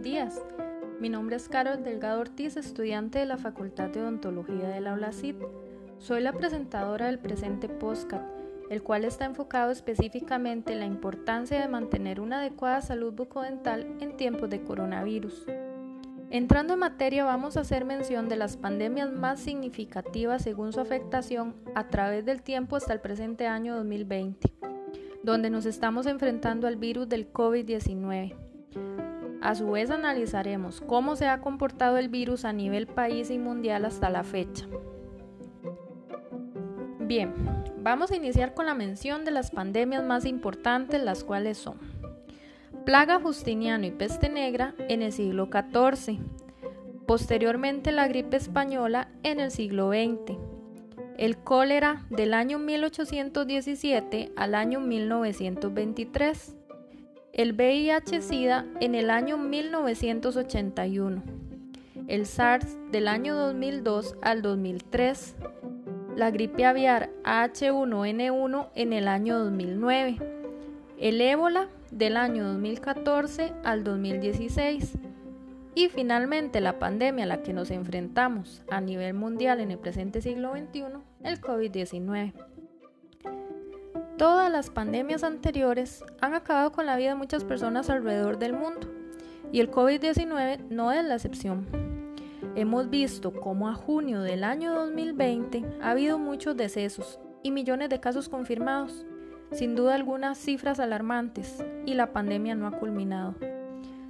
buenos días. Mi nombre es Carol Delgado Ortiz, estudiante de la Facultad de Odontología de la ULACID. Soy la presentadora del presente podcast, el cual está enfocado específicamente en la importancia de mantener una adecuada salud bucodental en tiempos de coronavirus. Entrando en materia, vamos a hacer mención de las pandemias más significativas según su afectación a través del tiempo hasta el presente año 2020, donde nos estamos enfrentando al virus del COVID-19. A su vez analizaremos cómo se ha comportado el virus a nivel país y mundial hasta la fecha. Bien, vamos a iniciar con la mención de las pandemias más importantes, las cuales son plaga Justiniano y peste negra en el siglo XIV, posteriormente la gripe española en el siglo XX, el cólera del año 1817 al año 1923, el VIH-Sida en el año 1981, el SARS del año 2002 al 2003, la gripe aviar H1N1 en el año 2009, el ébola del año 2014 al 2016 y finalmente la pandemia a la que nos enfrentamos a nivel mundial en el presente siglo XXI, el COVID-19. Todas las pandemias anteriores han acabado con la vida de muchas personas alrededor del mundo y el COVID-19 no es la excepción. Hemos visto cómo a junio del año 2020 ha habido muchos decesos y millones de casos confirmados, sin duda algunas cifras alarmantes, y la pandemia no ha culminado.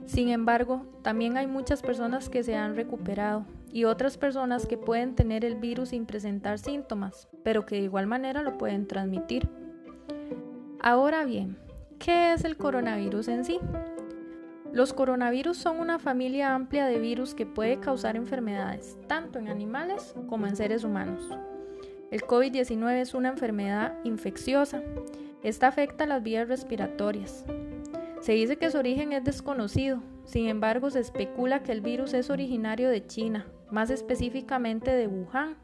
Sin embargo, también hay muchas personas que se han recuperado y otras personas que pueden tener el virus sin presentar síntomas, pero que de igual manera lo pueden transmitir. Ahora bien, ¿qué es el coronavirus en sí? Los coronavirus son una familia amplia de virus que puede causar enfermedades, tanto en animales como en seres humanos. El COVID-19 es una enfermedad infecciosa. Esta afecta las vías respiratorias. Se dice que su origen es desconocido, sin embargo se especula que el virus es originario de China, más específicamente de Wuhan.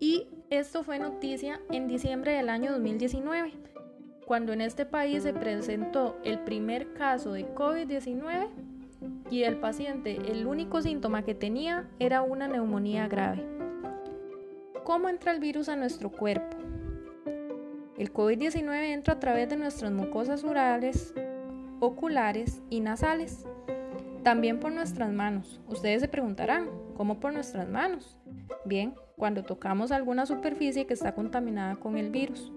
Y esto fue noticia en diciembre del año 2019 cuando en este país se presentó el primer caso de COVID-19 y el paciente el único síntoma que tenía era una neumonía grave. ¿Cómo entra el virus a nuestro cuerpo? El COVID-19 entra a través de nuestras mucosas orales, oculares y nasales. También por nuestras manos. Ustedes se preguntarán, ¿cómo por nuestras manos? Bien, cuando tocamos alguna superficie que está contaminada con el virus.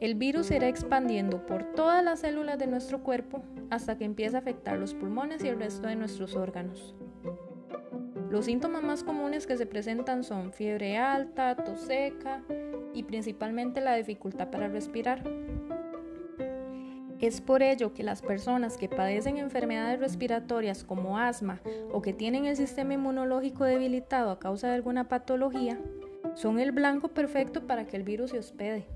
El virus irá expandiendo por todas las células de nuestro cuerpo hasta que empiece a afectar los pulmones y el resto de nuestros órganos. Los síntomas más comunes que se presentan son fiebre alta, tos seca y principalmente la dificultad para respirar. Es por ello que las personas que padecen enfermedades respiratorias como asma o que tienen el sistema inmunológico debilitado a causa de alguna patología son el blanco perfecto para que el virus se hospede.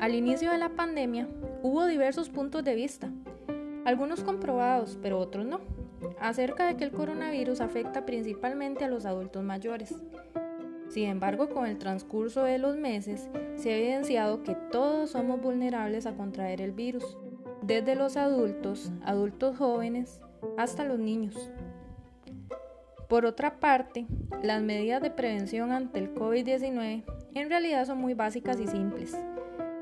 Al inicio de la pandemia hubo diversos puntos de vista, algunos comprobados, pero otros no, acerca de que el coronavirus afecta principalmente a los adultos mayores. Sin embargo, con el transcurso de los meses, se ha evidenciado que todos somos vulnerables a contraer el virus, desde los adultos, adultos jóvenes, hasta los niños. Por otra parte, las medidas de prevención ante el COVID-19 en realidad son muy básicas y simples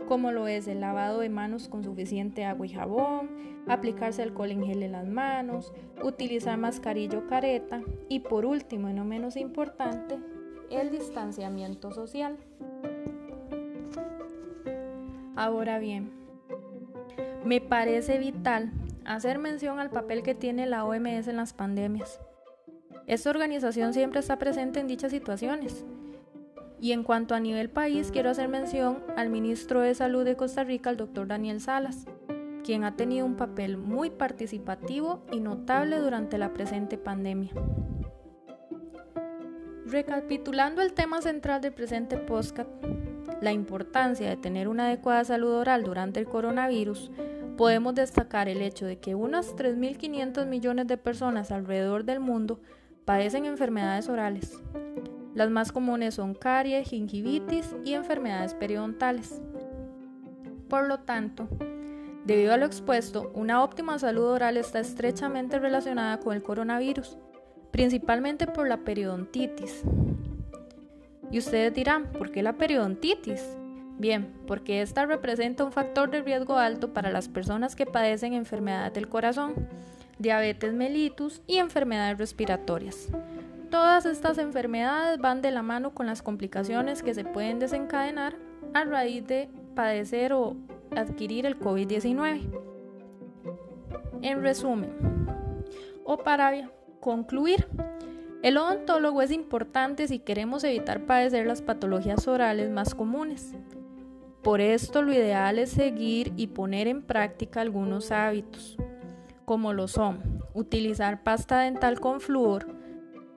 como lo es el lavado de manos con suficiente agua y jabón, aplicarse alcohol en gel en las manos, utilizar mascarilla o careta y por último y no menos importante, el distanciamiento social. Ahora bien, me parece vital hacer mención al papel que tiene la OMS en las pandemias. Esta organización siempre está presente en dichas situaciones y en cuanto a nivel país, quiero hacer mención al ministro de Salud de Costa Rica, el doctor Daniel Salas, quien ha tenido un papel muy participativo y notable durante la presente pandemia. Recapitulando el tema central del presente podcast, la importancia de tener una adecuada salud oral durante el coronavirus, podemos destacar el hecho de que unas 3.500 millones de personas alrededor del mundo padecen enfermedades orales, las más comunes son caries, gingivitis y enfermedades periodontales. Por lo tanto, Debido a lo expuesto, una óptima salud oral está estrechamente relacionada con el coronavirus, principalmente por la periodontitis. Y ustedes dirán, ¿por qué la periodontitis? Bien, porque esta representa un factor de riesgo alto para las personas que padecen enfermedades del corazón, diabetes mellitus y enfermedades respiratorias. Todas estas enfermedades van de la mano con las complicaciones que se pueden desencadenar a raíz de padecer o adquirir el COVID-19. En resumen, o para concluir, el odontólogo es importante si queremos evitar padecer las patologías orales más comunes. Por esto lo ideal es seguir y poner en práctica algunos hábitos, como lo son utilizar pasta dental con flúor,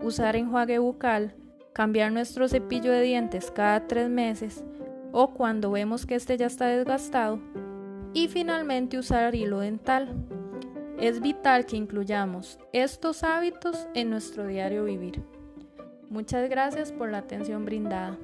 usar enjuague bucal, cambiar nuestro cepillo de dientes cada tres meses o cuando vemos que este ya está desgastado y finalmente usar hilo dental. Es vital que incluyamos estos hábitos en nuestro diario vivir. Muchas gracias por la atención brindada.